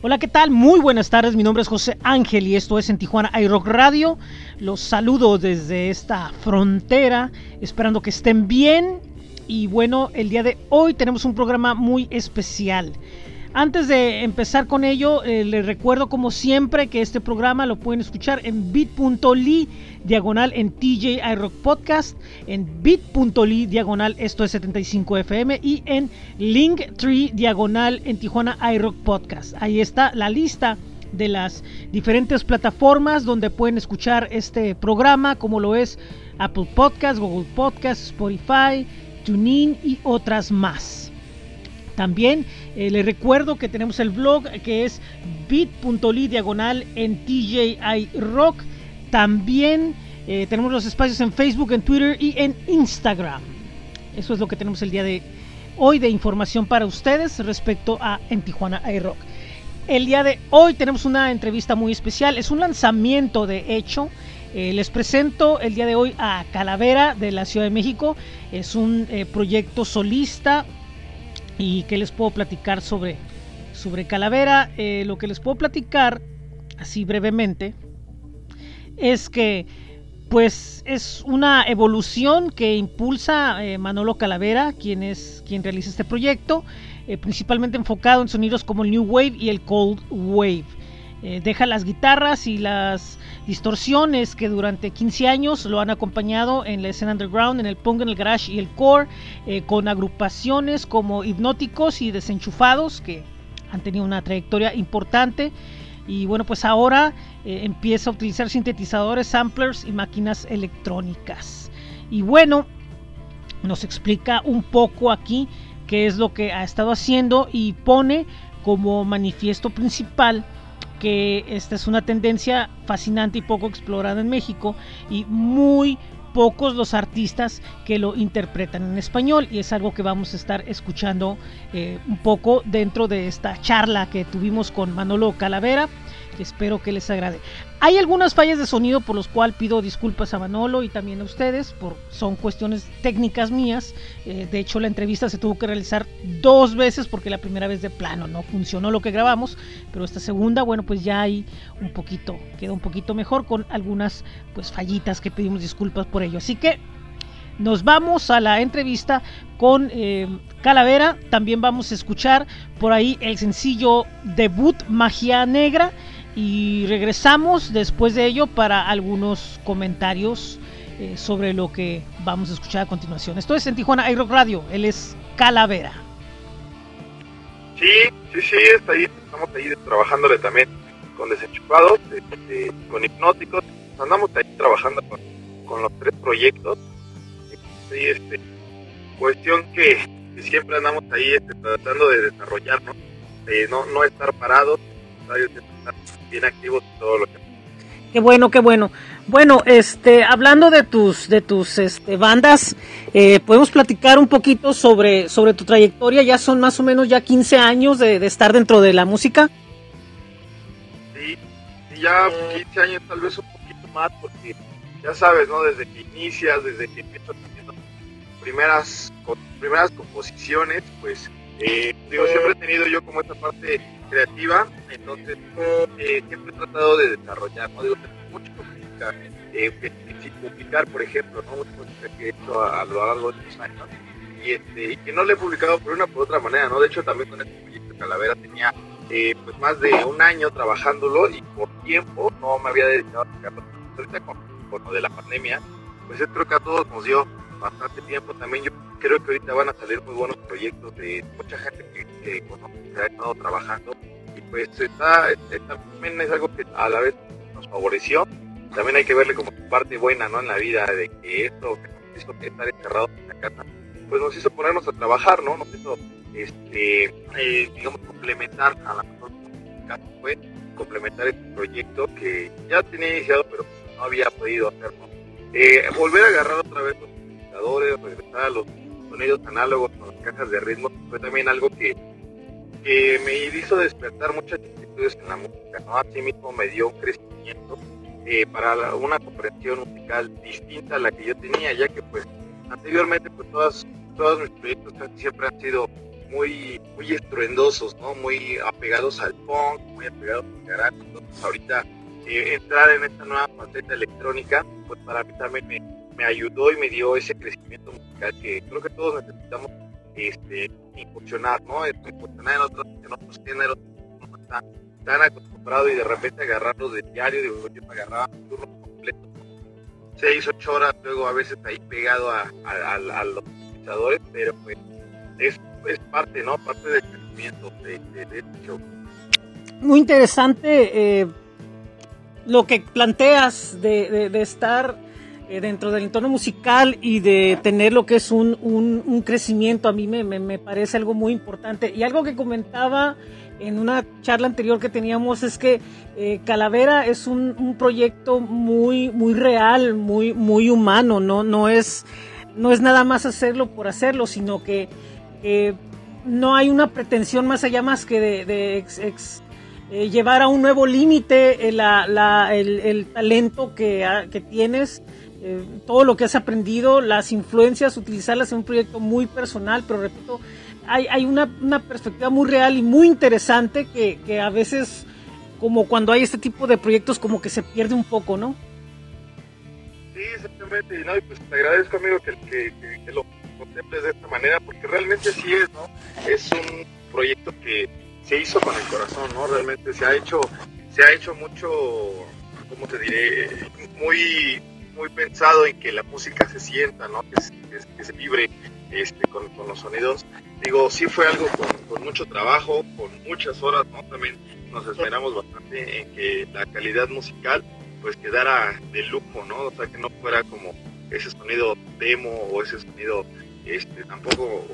Hola, ¿qué tal? Muy buenas tardes, mi nombre es José Ángel y esto es en Tijuana iRock Radio. Los saludo desde esta frontera, esperando que estén bien. Y bueno, el día de hoy tenemos un programa muy especial. Antes de empezar con ello, eh, les recuerdo como siempre que este programa lo pueden escuchar en bit.ly diagonal en TJ iRock Podcast, en bit.ly diagonal esto es 75fm y en Linktree diagonal en Tijuana iRock Podcast. Ahí está la lista de las diferentes plataformas donde pueden escuchar este programa, como lo es Apple Podcast, Google Podcast, Spotify, TuneIn y otras más. También eh, les recuerdo que tenemos el blog que es bit.ly diagonal en TJI Rock. También eh, tenemos los espacios en Facebook, en Twitter y en Instagram. Eso es lo que tenemos el día de hoy de información para ustedes respecto a en Tijuana iRock. El día de hoy tenemos una entrevista muy especial. Es un lanzamiento de hecho. Eh, les presento el día de hoy a Calavera de la Ciudad de México. Es un proyecto solista ¿Y qué les puedo platicar sobre, sobre Calavera? Eh, lo que les puedo platicar, así brevemente, es que pues es una evolución que impulsa eh, Manolo Calavera, quien es quien realiza este proyecto, eh, principalmente enfocado en sonidos como el New Wave y el Cold Wave. deja las guitarras y las distorsiones que durante 15 años lo han acompañado en la escena underground, en el punk, en el garage y el core, eh, con agrupaciones como hipnóticos y desenchufados que han tenido una trayectoria importante. Y bueno, pues ahora eh, empieza a utilizar sintetizadores, samplers y máquinas electrónicas. Y bueno, nos explica un poco aquí qué es lo que ha estado haciendo y pone como manifiesto principal que esta es una tendencia fascinante y poco explorada en México y muy pocos los artistas que lo interpretan en español y es algo que vamos a estar escuchando eh, un poco dentro de esta charla que tuvimos con Manolo Calavera espero que les agrade. Hay algunas fallas de sonido por los cuales pido disculpas a Manolo y también a ustedes, por, son cuestiones técnicas mías. Eh, de hecho, la entrevista se tuvo que realizar dos veces porque la primera vez de plano no funcionó lo que grabamos, pero esta segunda, bueno, pues ya hay un poquito, queda un poquito mejor con algunas pues fallitas que pedimos disculpas por ello. Así que nos vamos a la entrevista con eh, Calavera. También vamos a escuchar por ahí el sencillo debut Magia Negra y regresamos después de ello para algunos comentarios eh, sobre lo que vamos a escuchar a continuación. Esto es en Tijuana iRock Radio, él es Calavera. Sí, sí, sí, está ahí, estamos ahí trabajándole también con desenchufados, este, con hipnóticos, andamos ahí trabajando con, los tres proyectos. Sí, este, cuestión que, siempre andamos ahí este, tratando de desarrollarnos, no, no estar parados, bien activos todo lo que Qué bueno, qué bueno. Bueno, este, hablando de tus, de tus este, bandas, eh, podemos platicar un poquito sobre, sobre tu trayectoria. Ya son más o menos ya 15 años de, estar dentro de la música. Sí, ya 15 años, tal vez un poquito más, porque ya sabes, ¿no? Desde que inicias, desde que empiezas haciendo primeras, primeras composiciones, pues, eh, digo, siempre he tenido yo como esta parte creativa, entonces eh, siempre he tratado de desarrollar, no digo, mucho publicar, eh, publicar, por ejemplo, ¿no? mucha que he hecho a, lo largo de estos años, y, este, y que no le he publicado por una por otra manera, ¿no? De hecho, también con este proyecto Calavera tenía eh, pues más de un año trabajándolo y por tiempo no me había dedicado a sacarlo. Ahorita con, con lo de la pandemia, pues creo que a todos nos dio bastante tiempo. También yo creo que ahorita van a salir muy buenos proyectos de mucha gente que, que, ha estado trabajando y pues está, también es algo que a la vez nos favoreció. También hay que verle como parte buena ¿no? en la vida de que esto que nos hizo estar encerrados en la casa, pues nos hizo ponernos a trabajar, ¿no? Nos hizo, este, eh, digamos, complementar a la mejor fue complementar este proyecto que ya tenía iniciado pero no había podido hacerlo. Eh, volver a agarrar otra vez los regresar a los sonidos análogos con las cajas de ritmo, fue también algo que, que me hizo despertar muchas inquietudes en la música, ¿no? Así mismo me dio un crecimiento eh, para una comprensión musical distinta a la que yo tenía, ya que pues anteriormente pues todas, todos mis proyectos siempre han sido muy, muy estruendosos, ¿no? Muy apegados al punk, muy apegados al garage. Entonces ahorita eh, entrar en esta nueva faceta electrónica, pues para mí también me, me, ayudó y me dio ese crecimiento musical que creo que todos necesitamos este, incursionar, ¿no? Incursionar en otros, en otros géneros, no está tan acostumbrado y de repente agarrarlos de diario, digo, yo me agarraba turno completo, seis, ocho horas, luego a veces ahí pegado a, a, los utilizadores, pero pues es, es, parte, ¿no? Parte del crecimiento de, de, este show. Muy interesante eh, lo que planteas de, de estar dentro del entorno musical y de tener lo que es un, un, crecimiento, a mí me, me, me, parece algo muy importante. Y algo que comentaba en una charla anterior que teníamos es que eh, Calavera es un, un, proyecto muy, muy real, muy, muy humano, ¿no? No es, no es nada más hacerlo por hacerlo, sino que no hay una pretensión más allá más que de, eh, llevar a un nuevo límite la, el, el, talento que, que tienes eh, todo lo que has aprendido, las influencias, utilizarlas en un proyecto muy personal, pero repito, hay, hay una, perspectiva muy real y muy interesante que, a veces, como cuando hay este tipo de proyectos, como que se pierde un poco, ¿no? Sí, exactamente, ¿no? y pues te agradezco, amigo, que, lo contemples de esta manera, porque realmente así es, ¿no? Es un proyecto que se hizo con el corazón, ¿no? Realmente se ha hecho, se ha hecho mucho, ¿cómo te diré? Muy muy pensado en que la música se sienta, ¿no? que, se vibre este, con, los sonidos. Digo, sí fue algo con, mucho trabajo, con muchas horas, ¿no? También nos esperamos bastante en que la calidad musical pues quedara de lujo, ¿no? O sea, que no fuera como ese sonido demo o ese sonido este tampoco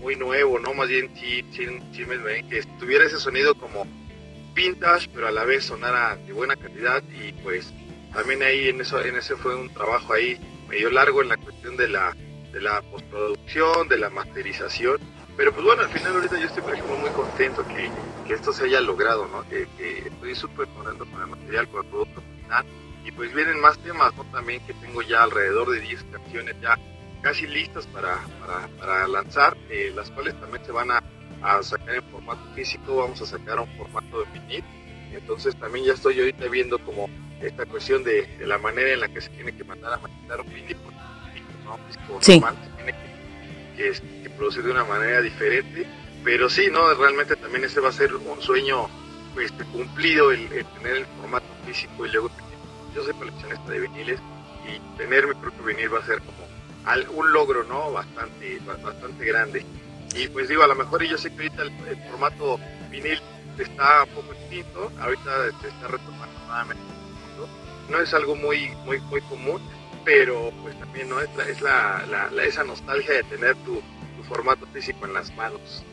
muy nuevo, ¿no? Más bien sí, sí me ven que tuviera ese sonido como vintage, pero a la vez sonara de buena calidad y pues también ahí en eso en ese fue un trabajo ahí medio largo en la cuestión de la de la postproducción de la masterización. Pero pues bueno al final ahorita yo estoy por ejemplo muy contento que, que esto se haya logrado no que, estoy súper contento con el material con el producto final. Y pues vienen más temas no también que tengo ya alrededor de 10 canciones ya casi listas para, para, para lanzar eh, las cuales también se van a, a sacar en formato físico. Vamos a sacar un formato de vinil entonces también ya estoy ahorita viendo como esta cuestión de, de, la manera en la que se tiene que mandar a maquilar un vinil, ¿no? sí. normal, se tiene que, que, que, producir de una manera diferente, pero sí, no, realmente también ese va a ser un sueño pues cumplido el, el tener el formato físico y luego yo soy coleccionista de viniles y tener mi propio vinil va a ser como al, un logro, ¿no? Bastante, bastante grande. Y pues digo, a lo mejor yo sé que ahorita el, el formato vinil está un poco distinto, ahorita se está retomando nuevamente no es algo muy, muy, muy común, pero pues también no es, la, es la, la, esa nostalgia de tener tu, tu, formato físico en las manos.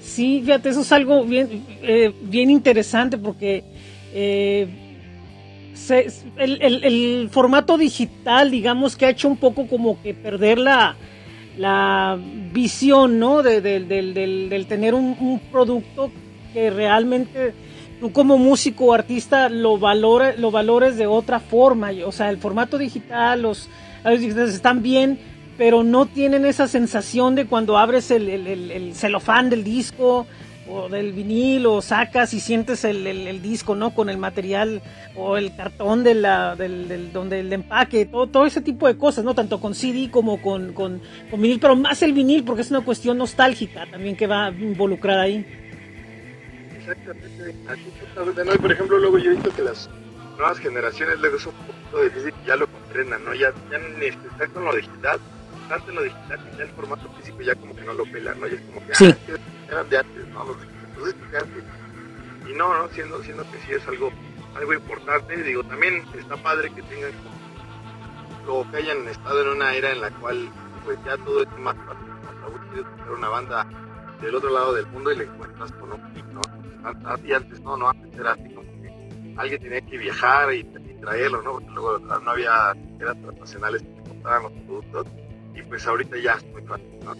Sí, fíjate, eso es algo bien, eh, bien interesante porque eh, se, el, el, el, formato digital, digamos que ha hecho un poco como que perder la, la visión, ¿no? De, de, del, del, tener un, un producto que realmente tú como músico o artista lo, valore, lo valores de otra forma. O sea, el formato digital, los digitales están bien, pero no tienen esa sensación de cuando abres el, el, el, el celofán del disco o del vinil o sacas y sientes el, disco, ¿no? Con el material o el cartón de la, del, donde el empaque, todo, todo ese tipo de cosas, ¿no? Tanto con CD como con, con vinil, pero más el vinil porque es una cuestión nostálgica también que va involucrada ahí. Exactamente, así justamente, ¿no? Y por ejemplo, luego yo he visto que las nuevas generaciones luego es un poquito difícil ya lo comprendan, ¿no? Ya, ya están con lo digital, tanto en lo digital ya el formato físico ya como que no lo pelan, ¿no? Y es como que, sí. ah, eran de antes, ¿no? Los entonces, y no, ¿no? Siendo, siendo que sí es algo, algo importante, digo, también está padre que tengan o que hayan estado en una era en la cual pues ya todo es más fácil, ¿no? una banda del otro lado del mundo y le encuentras con un clic, ¿no? Y antes no, no, antes era así como que alguien tenía que viajar y, traerlo, ¿no? Porque luego no había eran transnacionales que compraran los productos y pues ahorita ya es muy fácil, ¿no?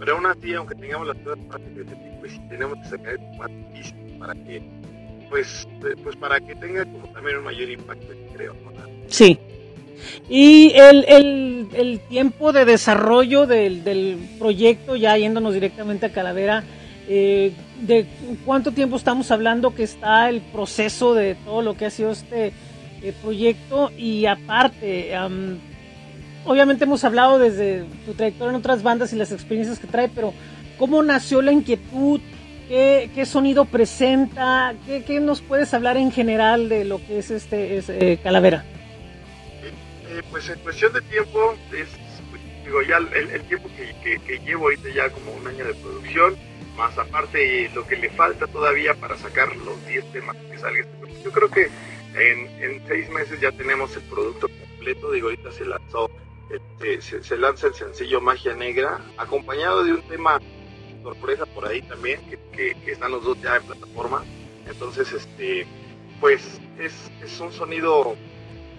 Pero aún así, aunque tengamos las cosas fáciles, pues tenemos que sacar el más para que, pues, pues para que tenga como también un mayor impacto, creo, ¿no? Sí. Y el, el, el tiempo de desarrollo del, del, proyecto, ya yéndonos directamente a Calavera, eh, ¿de cuánto tiempo estamos hablando que está el proceso de todo lo que ha sido este eh, proyecto? Y aparte, obviamente hemos hablado desde tu trayectoria en otras bandas y las experiencias que trae, pero ¿cómo nació la inquietud? ¿Qué, qué sonido presenta? ¿Qué, ¿Qué, nos puedes hablar en general de lo que es este es, eh, Calavera? Eh, pues en cuestión de tiempo, es, pues, digo, ya el, tiempo que, llevo ahorita ya como un año de producción, más aparte lo que le falta todavía para sacar los 10 temas que salgan. Yo creo que en, en seis meses ya tenemos el producto completo, digo, ahorita se lanzó este, se, se, lanza el sencillo Magia Negra, acompañado de un tema sorpresa por ahí también, que, que, que, están los dos ya en plataforma. Entonces, este, pues es, es un sonido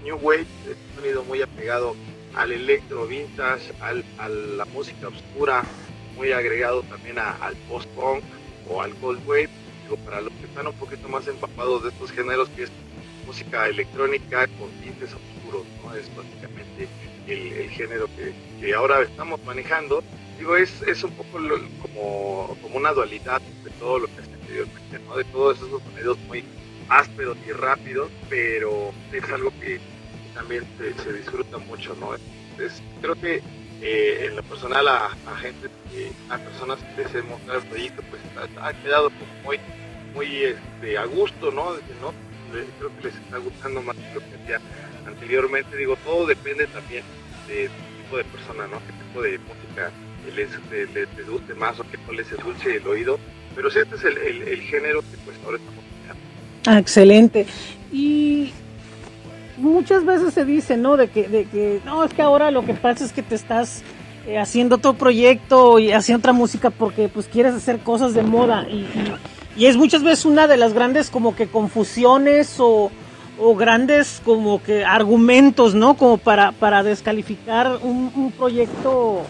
New Wave, es un sonido muy apegado al electro vintage, al, a la música oscura, muy agregado también al post-punk o al cold wave. Digo, para los que están un poquito más empapados de estos géneros, que es música electrónica con tintes oscuros, ¿no? Es básicamente el, género que, ahora estamos manejando. Digo, es, es un poco como, como una dualidad de todo lo que hace anteriormente, ¿no? De todos esos sonidos muy ásperos y rápidos, pero es algo que también se, disfruta mucho, ¿no? Entonces, creo que eh, en lo personal a, gente, a personas que les he mostrado el proyecto, pues ha, quedado muy, muy este, a gusto, ¿no? Creo que les está gustando más de lo que hacía anteriormente. Digo, todo depende también del tipo de persona, ¿no? Qué tipo de música les, les, les, guste más o no les endulce el oído. Pero sí, este es el, el, el género que pues ahora estamos. Ah, excelente. Y muchas veces se dice, ¿no? De que, de que, no, es que ahora lo que pasa es que te estás eh, haciendo otro proyecto y haciendo otra música porque pues quieres hacer cosas de moda y, y, es muchas veces una de las grandes como que confusiones o, o grandes como que argumentos, ¿no? Como para, para descalificar un, un proyecto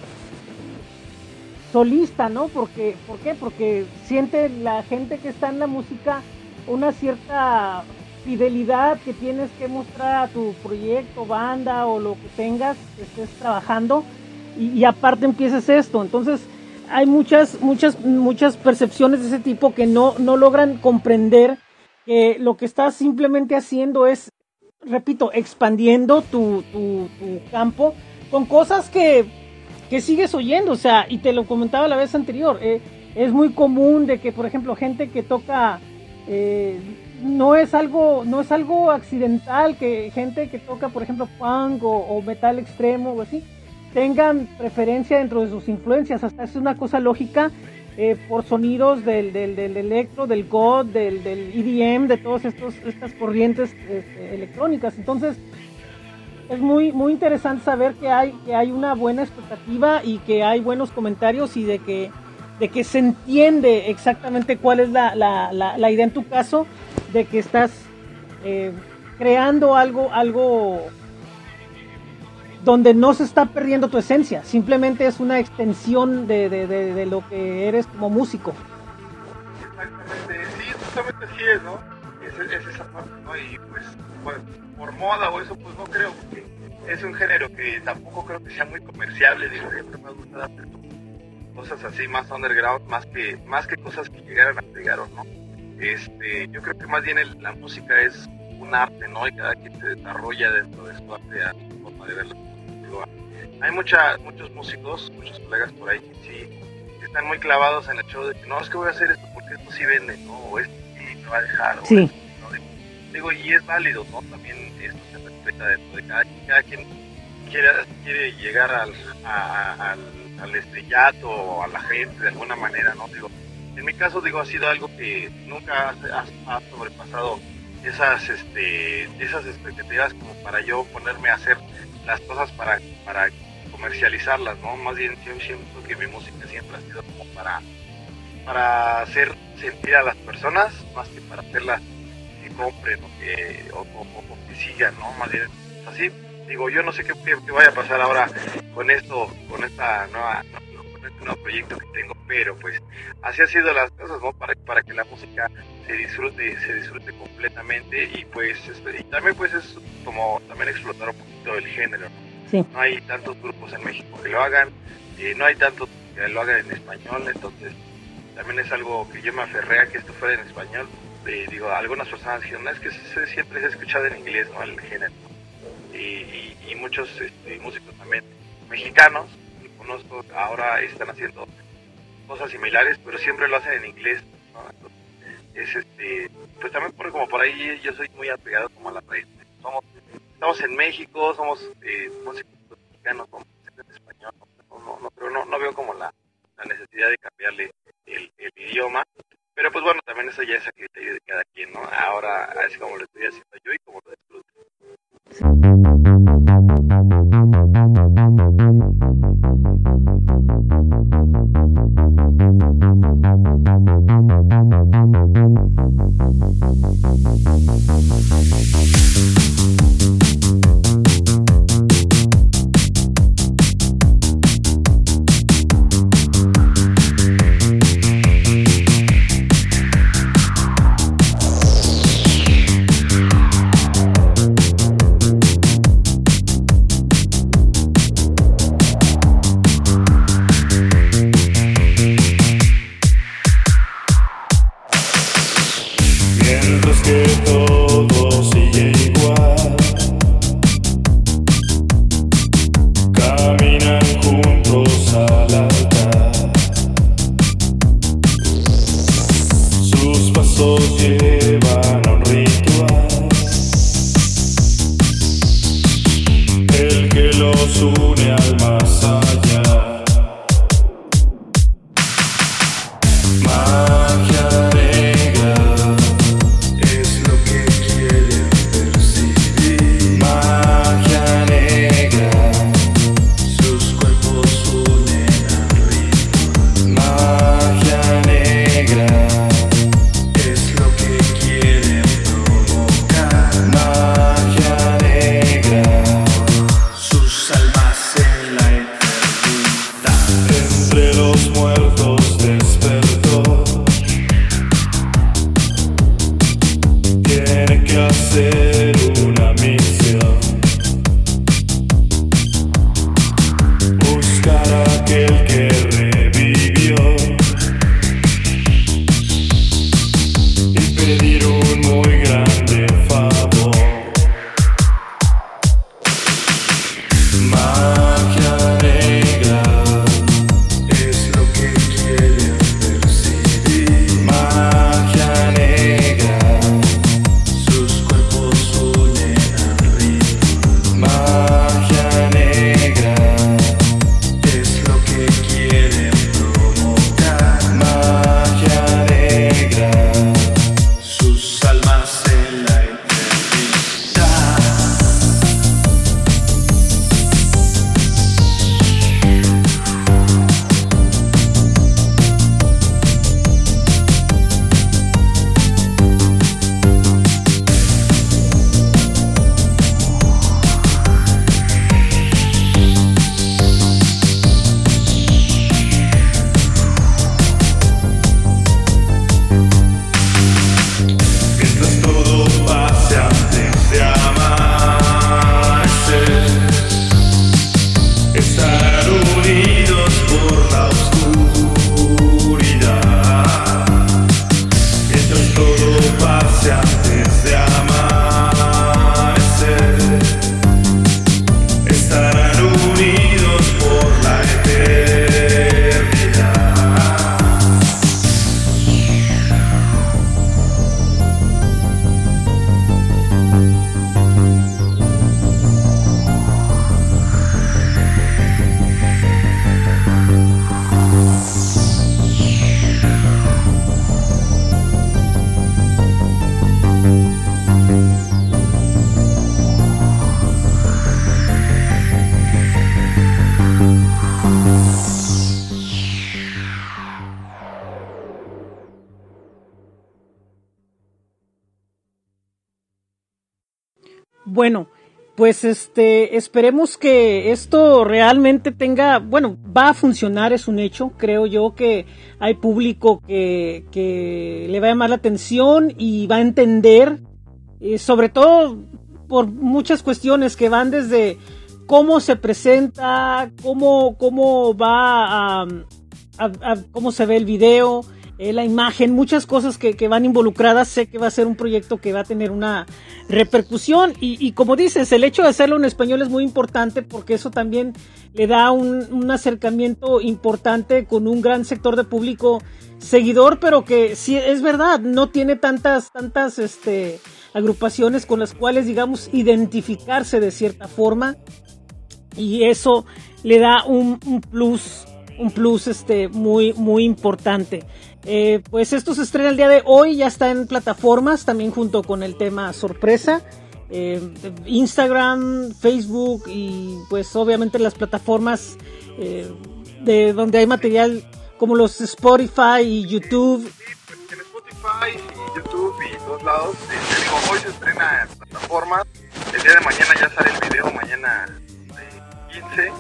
solista, ¿no? Porque, ¿Por qué? Porque siente la gente que está en la música una cierta fidelidad que tienes que mostrar a tu proyecto, banda o lo que tengas que estés trabajando y, y, aparte empieces esto. Entonces hay muchas, muchas, muchas percepciones de ese tipo que no, no logran comprender que lo que estás simplemente haciendo es, repito, expandiendo tu, tu, campo con cosas que, que, sigues oyendo. O sea, y te lo comentaba la vez anterior, eh, es muy común de que, por ejemplo, gente que toca... Eh, no es algo no es algo accidental que gente que toca por ejemplo punk o, metal extremo o así tengan preferencia dentro de sus influencias. Hasta es una cosa lógica eh, por sonidos del, del, electro del god del, EDM de todas estas corrientes este, electrónicas. Entonces es muy muy interesante saber que hay que hay una buena expectativa y que hay buenos comentarios y de que de que se entiende exactamente cuál es la, la, la, idea en tu caso de que estás eh, creando algo, algo donde no se está perdiendo tu esencia, simplemente es una extensión de, de, de, lo que eres como músico. Exactamente, sí, justamente así es, ¿no? Es, es esa parte, ¿no? Y pues, por moda o eso, pues no creo, porque es un género que tampoco creo que sea muy comerciable, digo, siempre me ha gustado cosas así más underground, más que, más que cosas que llegaran a pegar o no este, yo creo que más bien el, la música es un arte, ¿no? Y cada quien se desarrolla dentro de su arte a su forma de verlo. Hay mucha, muchos músicos, muchos colegas por ahí que sí están muy clavados en el show de que no, es que voy a hacer esto porque esto sí vende, ¿no? O esto sí me va a dejar. Sí. O esto, ¿no? Digo, y es válido, ¿no? También esto se respeta dentro de cada, cada quien quiere, quiere llegar al, a, al, al estrellato o a la gente de alguna manera, ¿no? Digo, en mi caso digo ha sido algo que nunca ha, sobrepasado esas este esas expectativas como para yo ponerme a hacer las cosas para comercializarlas no más bien yo siento que mi música siempre ha sido como para para hacer sentir a las personas más que para hacerlas que compren o que sigan no más bien así digo yo no sé qué, vaya a pasar ahora con esto con esta nueva este nuevo proyecto que tengo, pero pues así ha sido las cosas, ¿no? Para, para que la música se disfrute, se disfrute completamente y pues este, y también pues es como también explotar un poquito el género, ¿no? No hay tantos grupos en México que lo hagan, eh, no hay tantos que lo hagan en español, entonces también es algo que yo me aferré a que esto fuera en español. Eh, digo, algunas personas dijeron, es que siempre se ha escuchado en inglés, ¿no? El género. Y, y, muchos este, músicos también mexicanos que conozco ahora están haciendo cosas similares, pero siempre lo hacen en inglés. es este, pues también por, como por ahí yo soy muy apegado como a la raíz. Somos, estamos en México, somos eh, músicos mexicanos, somos en español. No, no, pero no, no veo como la, la necesidad de cambiarle el, idioma. Pero pues bueno, también eso ya es a criterio de cada quien, ¿no? Ahora, así como lo estoy haciendo yo y como lo Thank pues este, esperemos que esto realmente tenga, bueno, va a funcionar, es un hecho. Creo yo que hay público que, que le va a llamar la atención y va a entender, eh, sobre todo por muchas cuestiones que van desde cómo se presenta, cómo, cómo va a, cómo se ve el video, eh, la imagen, muchas cosas que, van involucradas. Sé que va a ser un proyecto que va a tener una repercusión y, como dices, el hecho de hacerlo en español es muy importante porque eso también le da un, acercamiento importante con un gran sector de público seguidor, pero que sí es verdad, no tiene tantas, tantas este, agrupaciones con las cuales, digamos, identificarse de cierta forma y eso le da un, un plus un plus este muy muy importante eh, pues esto se estrena el día de hoy, ya está en plataformas, también junto con el tema sorpresa. Eh, Instagram, Facebook y pues obviamente las plataformas eh, de donde hay material como los Spotify y YouTube. en Spotify y YouTube y todos lados, digo, hoy se estrena en plataformas, el día de mañana ya sale el video, mañana 15,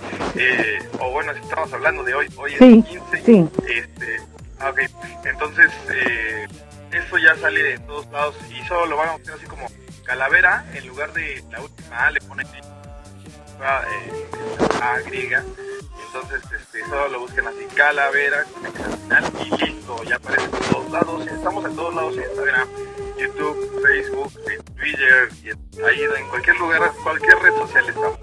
o bueno, si estamos hablando de hoy, hoy es 15, sí. este, Ah, ok, entonces eh, esto ya sale de todos lados y solo lo van a hacer así como calavera en lugar de la última A le ponen eh, A griega. Entonces este, solo lo busquen así calavera final y listo, ya aparece en todos lados. Estamos en todos lados en Instagram, YouTube, Facebook, Twitter y ahí en cualquier lugar, cualquier red social estamos.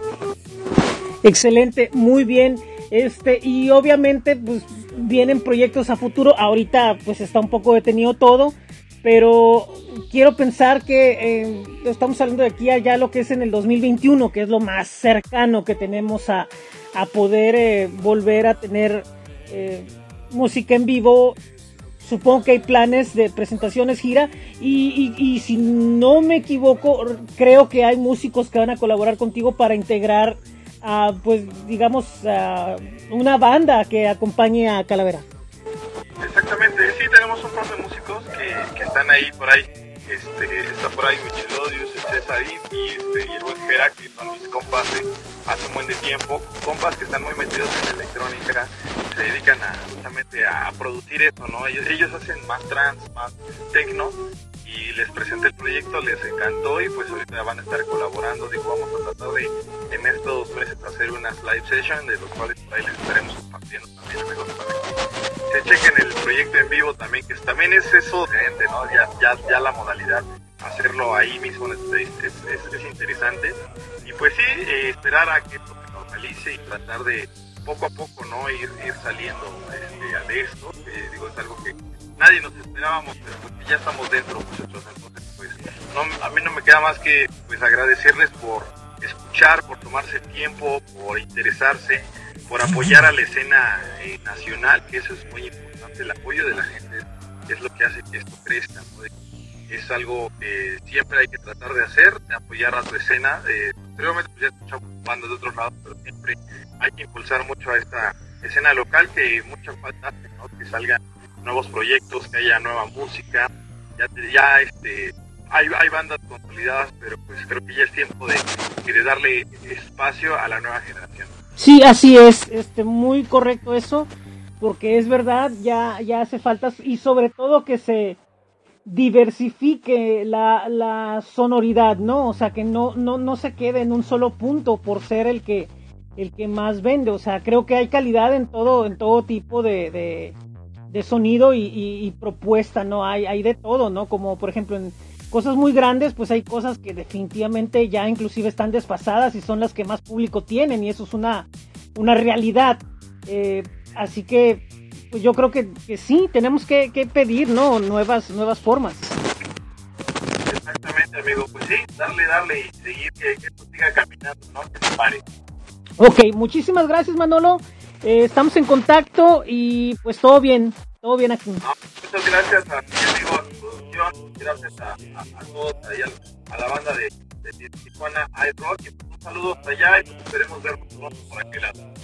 Excelente, muy bien. Este, y obviamente, pues vienen proyectos a futuro. Ahorita, pues está un poco detenido todo. Pero quiero pensar que eh, estamos hablando de aquí allá lo que es en el 2021, que es lo más cercano que tenemos a, a poder eh, volver a tener eh, música en vivo. Supongo que hay planes de presentaciones, gira. Y, si no me equivoco, creo que hay músicos que van a colaborar contigo para integrar pues digamos, una banda que acompañe a Calavera. Exactamente, sí, tenemos un par de músicos que, están ahí por ahí. Este, está por ahí Michelodius, el y, este, y el buen Gera, que son mis compas de hace un buen tiempo, compas que están muy metidos en electrónica, se dedican a, justamente a producir eso, ¿no? Ellos, ellos hacen más trans, más techno, y les presenté el proyecto, les encantó y pues ahorita van a estar colaborando, digo, vamos a tratar de en estos meses hacer unas live sessions de los cuales ahí les estaremos compartiendo también amigos para que se chequen el proyecto en vivo también, que también es eso diferente, ¿no? Ya, ya, ya la modalidad, hacerlo ahí mismo es, es, es interesante y pues sí, eh, esperar a que se normalice y tratar de poco a poco, ¿no? Ir, ir saliendo este, de esto, eh, digo, es algo que nadie nos esperábamos, pero pues ya estamos dentro, muchachos. Entonces, pues, a mí no me queda más que pues agradecerles por escuchar, por tomarse tiempo, por interesarse, por apoyar a la escena eh, nacional, que eso es muy importante, el apoyo de la gente es lo que hace que esto crezca. Es algo que siempre hay que tratar de hacer, de apoyar a tu escena. Eh, pues ya escuchamos bandas de otros lados, pero siempre hay que impulsar mucho a esta escena local que mucha falta ¿no? que salgan nuevos proyectos, que haya nueva música. Ya, ya este, hay, hay bandas consolidadas, pero pues creo que ya es tiempo de, de darle espacio a la nueva generación. Sí, así es, este, muy correcto eso, porque es verdad, ya, ya hace falta, y sobre todo que se diversifique la, la sonoridad, ¿no? O sea, que no, no, no se quede en un solo punto por ser el que, el que más vende. O sea, creo que hay calidad en todo, en todo tipo de, de sonido y, propuesta, ¿no? Hay, hay de todo, ¿no? Como por ejemplo en cosas muy grandes, pues hay cosas que definitivamente ya inclusive están desfasadas y son las que más público tienen y eso es una, una realidad. Eh, así que pues yo creo que, sí, tenemos que, pedir, ¿no? Nuevas, nuevas formas. Exactamente, amigo. Pues sí, darle, darle y seguir que, esto siga caminando, ¿no? Que se pare. Ok, muchísimas gracias Manolo. Eh, estamos en contacto y pues todo bien, todo bien aquí. muchas gracias a mi amigo, a tu producción, gracias a, a, todos ahí, a, la banda de, de, Tijuana iRock un saludo hasta allá y pues esperemos vernos pronto por aquí lado.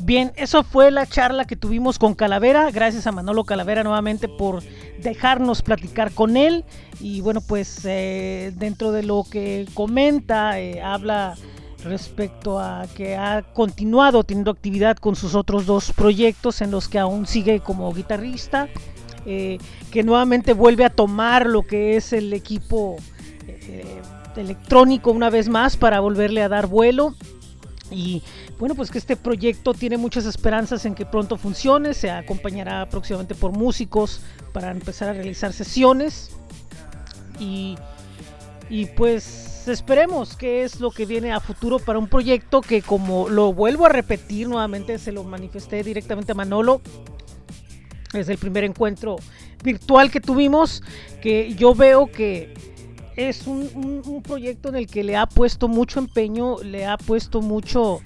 Bien, eso fue la charla que tuvimos con Calavera. Gracias a Manolo Calavera nuevamente por dejarnos platicar con él y bueno pues eh, dentro de lo que comenta eh, habla respecto a que ha continuado teniendo actividad con sus otros dos proyectos en los que aún sigue como guitarrista eh, que nuevamente vuelve a tomar lo que es el equipo electrónico una vez más para volverle a dar vuelo. Y bueno, pues que este proyecto tiene muchas esperanzas en que pronto funcione, se acompañará próximamente por músicos para empezar a realizar sesiones. Y, y pues esperemos qué es lo que viene a futuro para un proyecto que como lo vuelvo a repetir nuevamente, se lo manifesté directamente a Manolo, es el primer encuentro virtual que tuvimos, que yo veo que es un, proyecto en el que le ha puesto mucho empeño, le ha puesto mucho,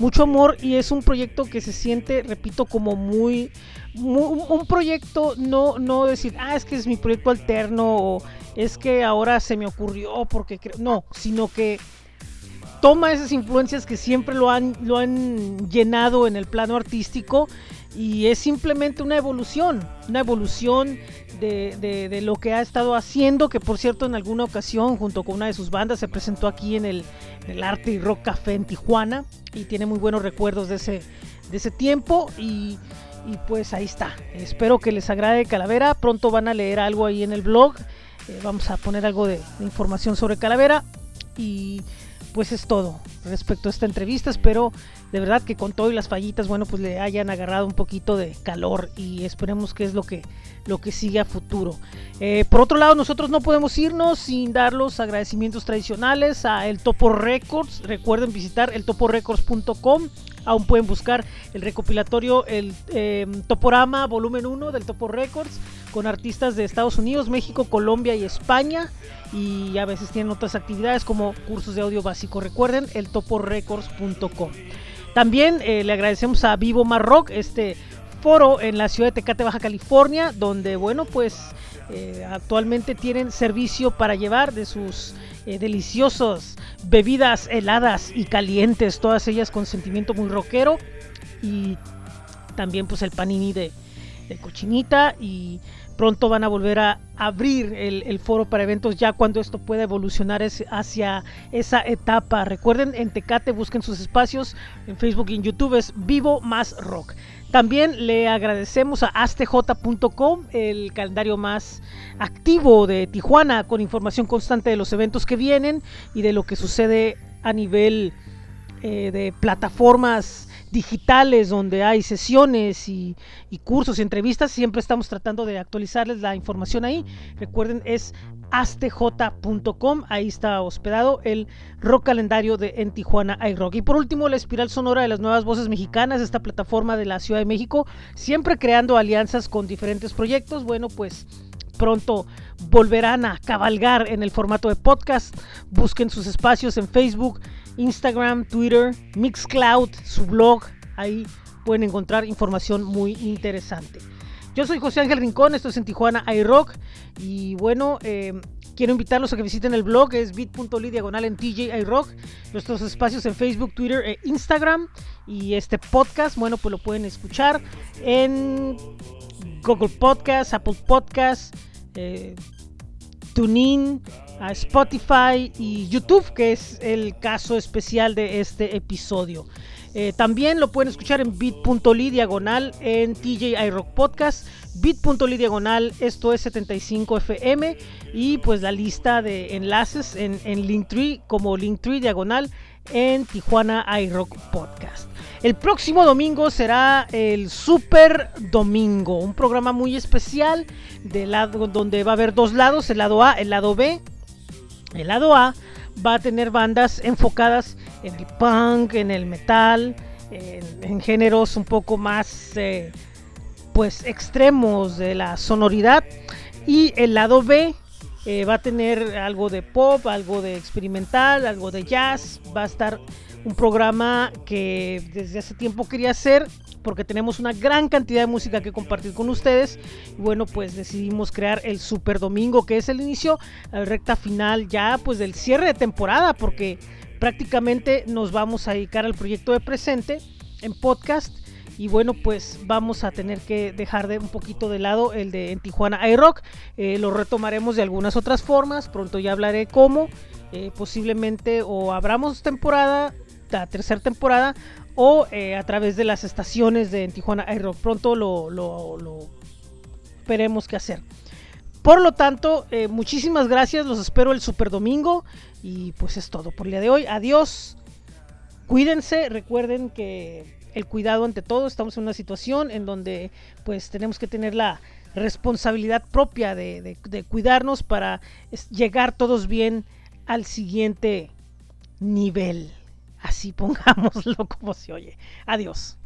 mucho amor y es un proyecto que se siente, repito, como muy, un proyecto no, no decir, ah, es que es mi proyecto alterno o es que ahora se me ocurrió porque creo, no, sino que toma esas influencias que siempre lo han, lo han llenado en el plano artístico y es simplemente una evolución, una evolución de, lo que ha estado haciendo, que por cierto en alguna ocasión junto con una de sus bandas se presentó aquí en el, Arte y Rock Café en Tijuana y tiene muy buenos recuerdos de ese, de ese tiempo y, pues ahí está. Espero que les agrade Calavera, pronto van a leer algo ahí en el blog, eh, vamos a poner algo de información sobre Calavera y pues es todo respecto a esta entrevista. Espero de verdad que con todo y las fallitas, bueno, pues le hayan agarrado un poquito de calor y esperemos que es lo que, lo que sigue a futuro. Eh, por otro lado, nosotros no podemos irnos sin dar los agradecimientos tradicionales a El Topo Records. Recuerden visitar eltoporecords.com. Aún pueden buscar el recopilatorio, el eh, Toporama volumen 1 del Topo Records con artistas de Estados Unidos, México, Colombia y España. Y a veces tienen otras actividades como cursos de audio básico. Recuerden el toporecords.com. También eh, le agradecemos a Vivo Marrock, este foro en la ciudad de Tecate, Baja California, donde, bueno, pues eh, actualmente tienen servicio para llevar de sus eh, deliciosas bebidas heladas y calientes, todas ellas con sentimiento muy rockero. Y también pues el panini de, de cochinita y pronto van a volver a abrir el, foro para eventos ya cuando esto pueda evolucionar hacia esa etapa. Recuerden, en Tecate busquen sus espacios, en Facebook y en YouTube es Vivo Más Rock. También le agradecemos a astj.com, el calendario más activo de Tijuana, con información constante de los eventos que vienen y de lo que sucede a nivel eh, de plataformas digitales donde hay sesiones y, cursos y entrevistas, siempre estamos tratando de actualizarles la información ahí. Recuerden, es astj.com, ahí está hospedado el rock calendario de En Tijuana iRock. Y por último, la espiral sonora de las nuevas voces mexicanas, esta plataforma de la Ciudad de México, siempre creando alianzas con diferentes proyectos. Bueno, pues pronto volverán a cabalgar en el formato de podcast. Busquen sus espacios en Facebook, Instagram, Twitter, Mixcloud, su blog. Ahí pueden encontrar información muy interesante. Yo soy José Ángel Rincón, esto es en Tijuana iRock. Y bueno, eh, quiero invitarlos a que visiten el blog, es bit.ly diagonal en TJ iRock. Nuestros espacios en Facebook, Twitter e Instagram. Y este podcast, bueno, pues lo pueden escuchar en Google Podcast, Apple Podcast eh, TuneIn, a Spotify y YouTube, que es el caso especial de este episodio. Eh, también lo pueden escuchar en bit.ly diagonal en TJ iRock Podcast, bit.ly diagonal, esto es 75fm y pues la lista de enlaces en, en Linktree como Linktree diagonal en Tijuana iRock Podcast. El próximo domingo será el Super Domingo, un programa muy especial de lado, donde va a haber dos lados, el lado A, el lado B. El lado A va a tener bandas enfocadas en el punk, en el metal, en, géneros un poco más eh, pues extremos de la sonoridad. Y el lado B eh, va a tener algo de pop, algo de experimental, algo de jazz. Va a estar un programa que desde hace tiempo quería hacer porque tenemos una gran cantidad de música que compartir con ustedes. Y bueno, pues decidimos crear el Super Domingo, que es el inicio, la recta final ya pues del cierre de temporada, porque prácticamente nos vamos a dedicar al proyecto de presente en podcast y bueno, pues vamos a tener que dejar de un poquito de lado el de en Tijuana iRock. Eh, lo retomaremos de algunas otras formas. Pronto ya hablaré cómo. Eh, posiblemente o abramos temporada, la tercera temporada, o eh, a través de las estaciones de en Tijuana iRock. Pronto lo, veremos qué hacer. Por lo tanto, muchísimas gracias. Los espero el super domingo. Y pues es todo por el día de hoy. Adiós. Cuídense. Recuerden que el cuidado ante todo. Estamos en una situación en donde pues tenemos que tener la responsabilidad propia de, cuidarnos para llegar todos bien al siguiente nivel. Así pongámoslo como se oye. Adiós.